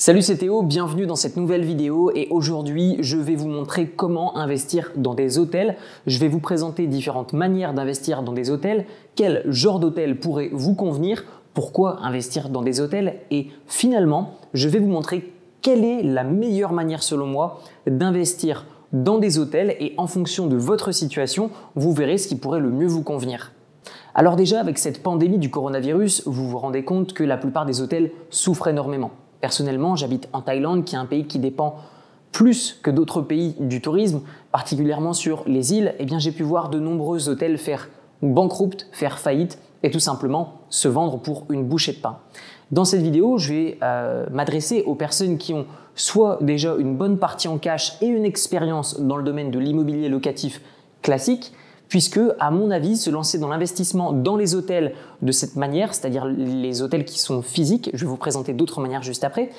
Salut c'est Théo, bienvenue dans cette nouvelle vidéo et aujourd'hui je vais vous montrer comment investir dans des hôtels. Je vais vous présenter différentes manières d'investir dans des hôtels, quel genre d'hôtel pourrait vous convenir, pourquoi investir dans des hôtels? Et finalement je vais vous montrer quelle est la meilleure manière selon moi d'investir dans des hôtels et en fonction de votre situation, vous verrez ce qui pourrait le mieux vous convenir. Alors déjà, avec cette pandémie du coronavirus, vous vous rendez compte que la plupart des hôtels souffrent énormément. Personnellement, j'habite en Thaïlande, qui est un pays qui dépend plus que d'autres pays du tourisme, particulièrement sur les îles. Eh j'ai pu voir de nombreux hôtels faire banqueroute, faire faillite et tout simplement se vendre pour une bouchée de pain. Dans cette vidéo, je vais euh, m'adresser aux personnes qui ont soit déjà une bonne partie en cash et une expérience dans le domaine de l'immobilier locatif classique, puisque, à mon avis, se lancer dans l'investissement dans les hôtels de cette manière, c'est-à-dire les hôtels qui sont physiques, je vais vous présenter d'autres manières juste après,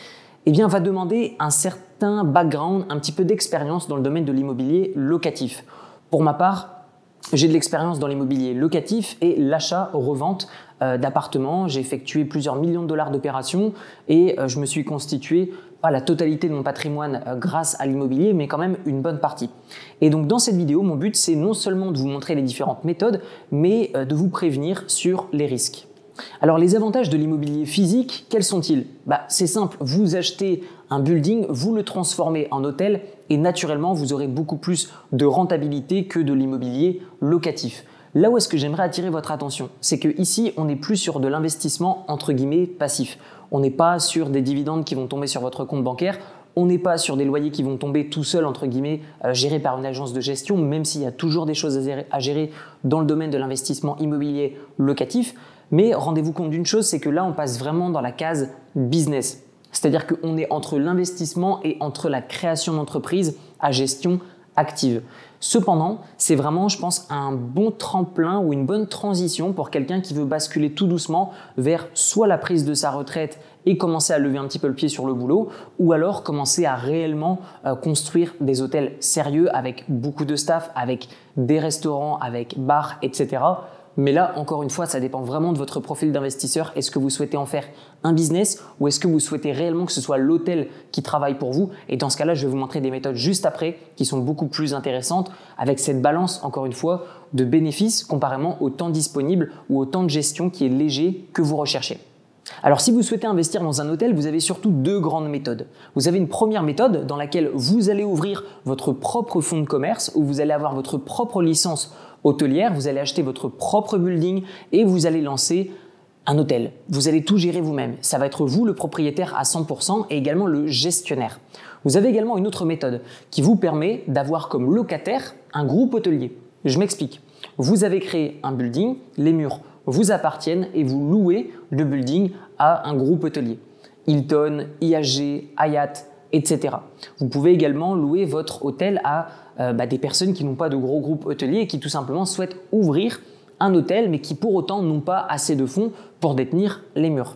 eh bien, va demander un certain background, un petit peu d'expérience dans le domaine de l'immobilier locatif. Pour ma part, j'ai de l'expérience dans l'immobilier locatif et l'achat-revente euh, d'appartements. J'ai effectué plusieurs millions de dollars d'opérations et euh, je me suis constitué pas la totalité de mon patrimoine euh, grâce à l'immobilier, mais quand même une bonne partie. Et donc dans cette vidéo, mon but c'est non seulement de vous montrer les différentes méthodes, mais de vous prévenir sur les risques. Alors les avantages de l'immobilier physique, quels sont-ils? Bah, C'est simple, vous achetez un building, vous le transformez en hôtel et naturellement vous aurez beaucoup plus de rentabilité que de l'immobilier locatif. Là où est-ce que j'aimerais attirer votre attention, c'est que ici on n'est plus sur de l'investissement entre guillemets passif. On n'est pas sur des dividendes qui vont tomber sur votre compte bancaire, on n'est pas sur des loyers qui vont tomber tout seuls, entre guillemets, euh, gérés par une agence de gestion, même s'il y a toujours des choses à gérer dans le domaine de l'investissement immobilier locatif. Mais rendez-vous compte d'une chose, c'est que là, on passe vraiment dans la case business. C'est-à-dire qu'on est entre l'investissement et entre la création d'entreprise à gestion active. Cependant, c'est vraiment, je pense, un bon tremplin ou une bonne transition pour quelqu'un qui veut basculer tout doucement vers soit la prise de sa retraite et commencer à lever un petit peu le pied sur le boulot, ou alors commencer à réellement euh, construire des hôtels sérieux avec beaucoup de staff, avec des restaurants, avec bars, etc. Mais là, encore une fois, ça dépend vraiment de votre profil d'investisseur. Est-ce que vous souhaitez en faire un business ou est-ce que vous souhaitez réellement que ce soit l'hôtel qui travaille pour vous? Et dans ce cas-là, je vais vous montrer des méthodes juste après qui sont beaucoup plus intéressantes avec cette balance, encore une fois, de bénéfices comparément au temps disponible ou au temps de gestion qui est léger que vous recherchez. Alors si vous souhaitez investir dans un hôtel, vous avez surtout deux grandes méthodes. Vous avez une première méthode dans laquelle vous allez ouvrir votre propre fonds de commerce où vous allez avoir votre propre licence hôtelière, vous allez acheter votre propre building et vous allez lancer un hôtel. Vous allez tout gérer vous-même. Ça va être vous le propriétaire à 100% et également le gestionnaire. Vous avez également une autre méthode qui vous permet d'avoir comme locataire un groupe hôtelier. Je m'explique. Vous avez créé un building, les murs vous appartiennent et vous louez le building à un groupe hôtelier. Hilton, IAG, Hayat, etc. Vous pouvez également louer votre hôtel à euh, bah, des personnes qui n'ont pas de gros groupes hôteliers et qui tout simplement souhaitent ouvrir un hôtel mais qui pour autant n'ont pas assez de fonds pour détenir les murs.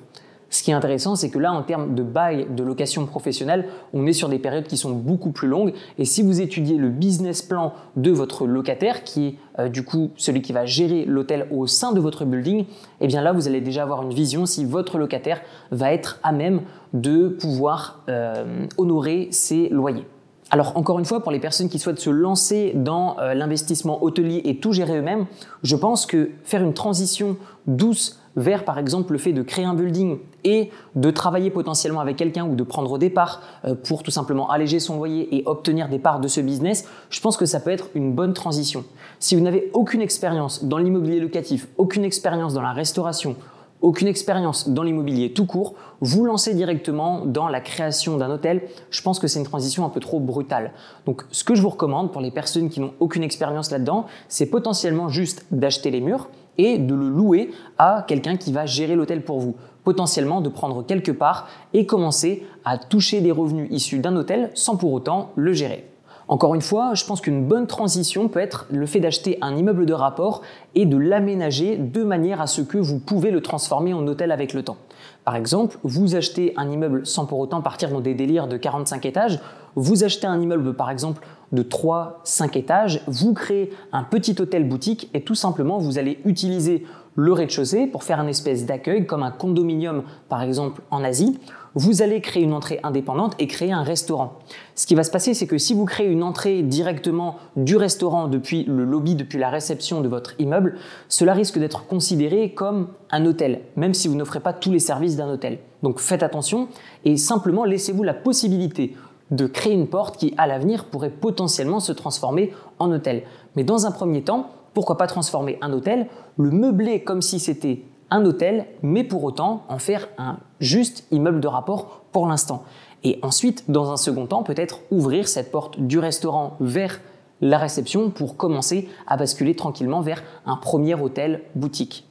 Ce qui est intéressant, c'est que là, en termes de bail de location professionnelle, on est sur des périodes qui sont beaucoup plus longues. Et si vous étudiez le business plan de votre locataire, qui est euh, du coup celui qui va gérer l'hôtel au sein de votre building, eh bien là, vous allez déjà avoir une vision si votre locataire va être à même de pouvoir euh, honorer ses loyers. Alors encore une fois, pour les personnes qui souhaitent se lancer dans euh, l'investissement hôtelier et tout gérer eux-mêmes, je pense que faire une transition douce vers par exemple le fait de créer un building et de travailler potentiellement avec quelqu'un ou de prendre au départ euh, pour tout simplement alléger son loyer et obtenir des parts de ce business, je pense que ça peut être une bonne transition. Si vous n'avez aucune expérience dans l'immobilier locatif, aucune expérience dans la restauration, aucune expérience dans l'immobilier tout court, vous lancez directement dans la création d'un hôtel, je pense que c'est une transition un peu trop brutale. Donc ce que je vous recommande pour les personnes qui n'ont aucune expérience là-dedans, c'est potentiellement juste d'acheter les murs et de le louer à quelqu'un qui va gérer l'hôtel pour vous. Potentiellement de prendre quelque part et commencer à toucher des revenus issus d'un hôtel sans pour autant le gérer. Encore une fois, je pense qu'une bonne transition peut être le fait d'acheter un immeuble de rapport et de l'aménager de manière à ce que vous pouvez le transformer en hôtel avec le temps. Par exemple, vous achetez un immeuble sans pour autant partir dans des délires de 45 étages, vous achetez un immeuble par exemple de 3-5 étages, vous créez un petit hôtel boutique et tout simplement vous allez utiliser le rez-de-chaussée pour faire un espèce d'accueil comme un condominium par exemple en Asie. Vous allez créer une entrée indépendante et créer un restaurant. Ce qui va se passer, c'est que si vous créez une entrée directement du restaurant depuis le lobby, depuis la réception de votre immeuble, cela risque d'être considéré comme un hôtel, même si vous n'offrez pas tous les services d'un hôtel. Donc faites attention et simplement laissez-vous la possibilité de créer une porte qui, à l'avenir, pourrait potentiellement se transformer en hôtel. Mais dans un premier temps, pourquoi pas transformer un hôtel, le meubler comme si c'était un hôtel, mais pour autant en faire un juste immeuble de rapport pour l'instant. Et ensuite, dans un second temps, peut-être ouvrir cette porte du restaurant vers la réception pour commencer à basculer tranquillement vers un premier hôtel boutique.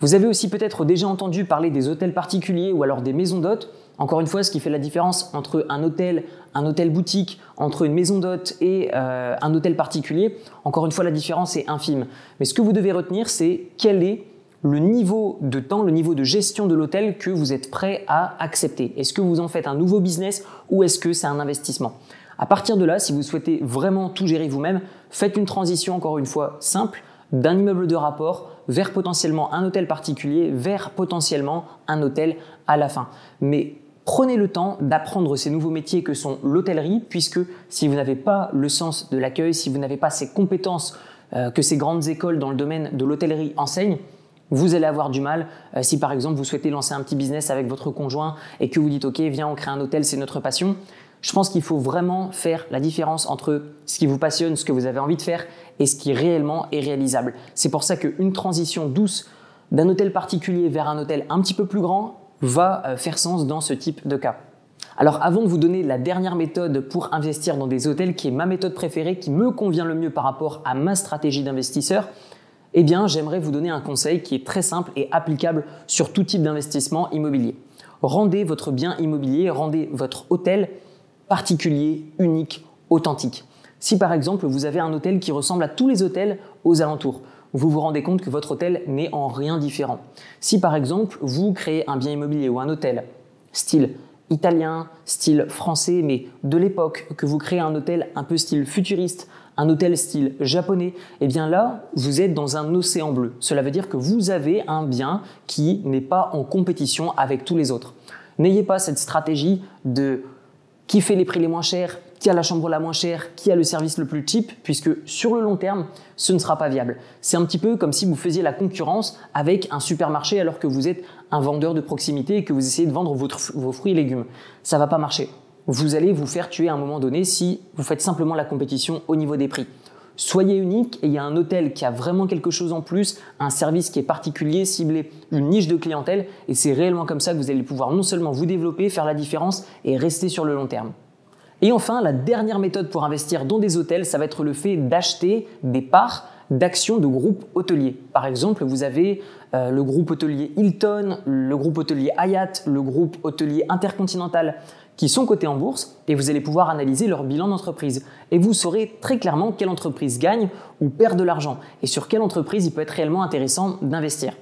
Vous avez aussi peut-être déjà entendu parler des hôtels particuliers ou alors des maisons d'hôtes. Encore une fois, ce qui fait la différence entre un hôtel, un hôtel boutique, entre une maison d'hôte et euh, un hôtel particulier, encore une fois, la différence est infime. Mais ce que vous devez retenir, c'est quel est le niveau de temps, le niveau de gestion de l'hôtel que vous êtes prêt à accepter. Est-ce que vous en faites un nouveau business ou est-ce que c'est un investissement? À partir de là, si vous souhaitez vraiment tout gérer vous-même, faites une transition, encore une fois, simple, d'un immeuble de rapport vers potentiellement un hôtel particulier, vers potentiellement un hôtel à la fin. Prenez le temps d'apprendre ces nouveaux métiers que sont l'hôtellerie, puisque si vous n'avez pas le sens de l'accueil, si vous n'avez pas ces compétences euh, que ces grandes écoles dans le domaine de l'hôtellerie enseignent, vous allez avoir du mal euh, si par exemple vous souhaitez lancer un petit business avec votre conjoint et que vous dites ok viens on crée un hôtel c'est notre passion. Je pense qu'il faut vraiment faire la différence entre ce qui vous passionne, ce que vous avez envie de faire et ce qui réellement est réalisable. C'est pour ça qu'une transition douce d'un hôtel particulier vers un hôtel un petit peu plus grand va euh, faire sens dans ce type de cas. Alors avant de vous donner la dernière méthode pour investir dans des hôtels, qui est ma méthode préférée, qui me convient le mieux par rapport à ma stratégie d'investisseur, eh bien j'aimerais vous donner un conseil qui est très simple et applicable sur tout type d'investissement immobilier. Rendez votre bien immobilier, rendez votre hôtel particulier, unique, authentique. Si par exemple vous avez un hôtel qui ressemble à tous les hôtels aux alentours, vous vous rendez compte que votre hôtel n'est en rien différent. Si par exemple vous créez un bien immobilier ou un hôtel style italien, style français, mais de l'époque, que vous créez un hôtel un peu style futuriste, un hôtel style japonais, eh bien là, vous êtes dans un océan bleu. Cela veut dire que vous avez un bien qui n'est pas en compétition avec tous les autres. N'ayez pas cette stratégie de qui fait les prix les moins chers, qui a la chambre la moins chère, qui a le service le plus cheap, puisque sur le long terme, ce ne sera pas viable. C'est un petit peu comme si vous faisiez la concurrence avec un supermarché alors que vous êtes un vendeur de proximité et que vous essayez de vendre vos fruits et légumes. Ça va pas marcher. Vous allez vous faire tuer à un moment donné si vous faites simplement la compétition au niveau des prix. Soyez unique et il y a un hôtel qui a vraiment quelque chose en plus, un service qui est particulier, ciblé, une niche de clientèle et c'est réellement comme ça que vous allez pouvoir non seulement vous développer, faire la différence et rester sur le long terme. Et enfin, la dernière méthode pour investir dans des hôtels, ça va être le fait d'acheter des parts d'actions de groupes hôteliers. Par exemple, vous avez euh, le groupe hôtelier Hilton, le groupe hôtelier Hayat, le groupe hôtelier Intercontinental qui sont cotés en bourse et vous allez pouvoir analyser leur bilan d'entreprise. Et vous saurez très clairement quelle entreprise gagne ou perd de l'argent et sur quelle entreprise il peut être réellement intéressant d'investir.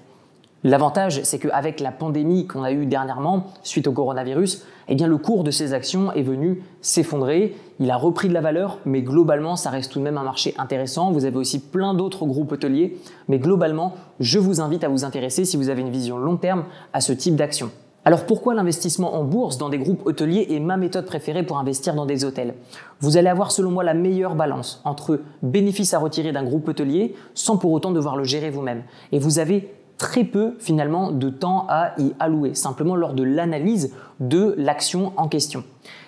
L'avantage, c'est qu'avec la pandémie qu'on a eue dernièrement, suite au coronavirus, eh bien, le cours de ces actions est venu s'effondrer. Il a repris de la valeur, mais globalement, ça reste tout de même un marché intéressant. Vous avez aussi plein d'autres groupes hôteliers, mais globalement, je vous invite à vous intéresser, si vous avez une vision long terme, à ce type d'action. Alors pourquoi l'investissement en bourse dans des groupes hôteliers est ma méthode préférée pour investir dans des hôtels? Vous allez avoir selon moi la meilleure balance entre bénéfices à retirer d'un groupe hôtelier sans pour autant devoir le gérer vous-même. Et vous avez très peu finalement de temps à y allouer, simplement lors de l'analyse de l'action en question.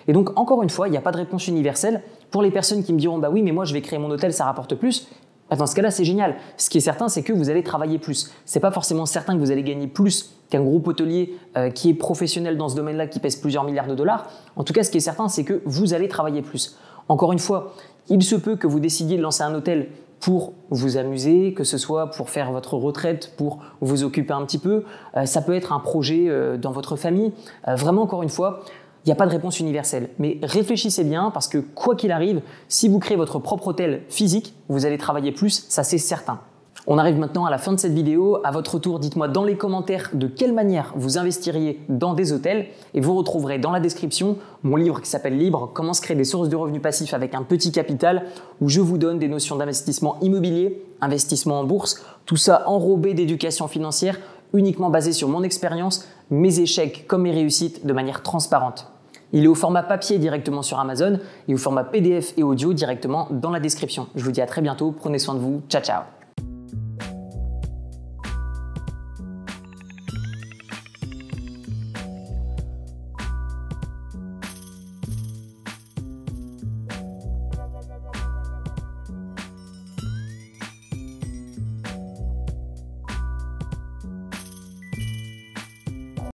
Et donc encore une fois, il n'y a pas de réponse universelle. Pour les personnes qui me diront bah oui mais moi je vais créer mon hôtel, ça rapporte plus, bah, dans ce cas-là, c'est génial. Ce qui est certain, c'est que vous allez travailler plus. C'est pas forcément certain que vous allez gagner plus qu'un groupe hôtelier euh, qui est professionnel dans ce domaine-là, qui pèse plusieurs milliards de dollars. En tout cas, ce qui est certain, c'est que vous allez travailler plus. Encore une fois, il se peut que vous décidiez de lancer un hôtel pour vous amuser, que ce soit pour faire votre retraite, pour vous occuper un petit peu. Euh, ça peut être un projet euh, dans votre famille. Euh, vraiment, encore une fois, il n'y a pas de réponse universelle. Mais réfléchissez bien parce que quoi qu'il arrive, si vous créez votre propre hôtel physique, vous allez travailler plus, ça c'est certain. On arrive maintenant à la fin de cette vidéo. À votre tour, dites-moi dans les commentaires de quelle manière vous investiriez dans des hôtels et vous retrouverez dans la description mon livre qui s'appelle Libre, comment se créer des sources de revenus passifs avec un petit capital où je vous donne des notions d'investissement immobilier, investissement en bourse, tout ça enrobé d'éducation financière uniquement basé sur mon expérience, mes échecs comme mes réussites de manière transparente. Il est au format papier directement sur Amazon et au format PDF et audio directement dans la description. Je vous dis à très bientôt, prenez soin de vous, ciao ciao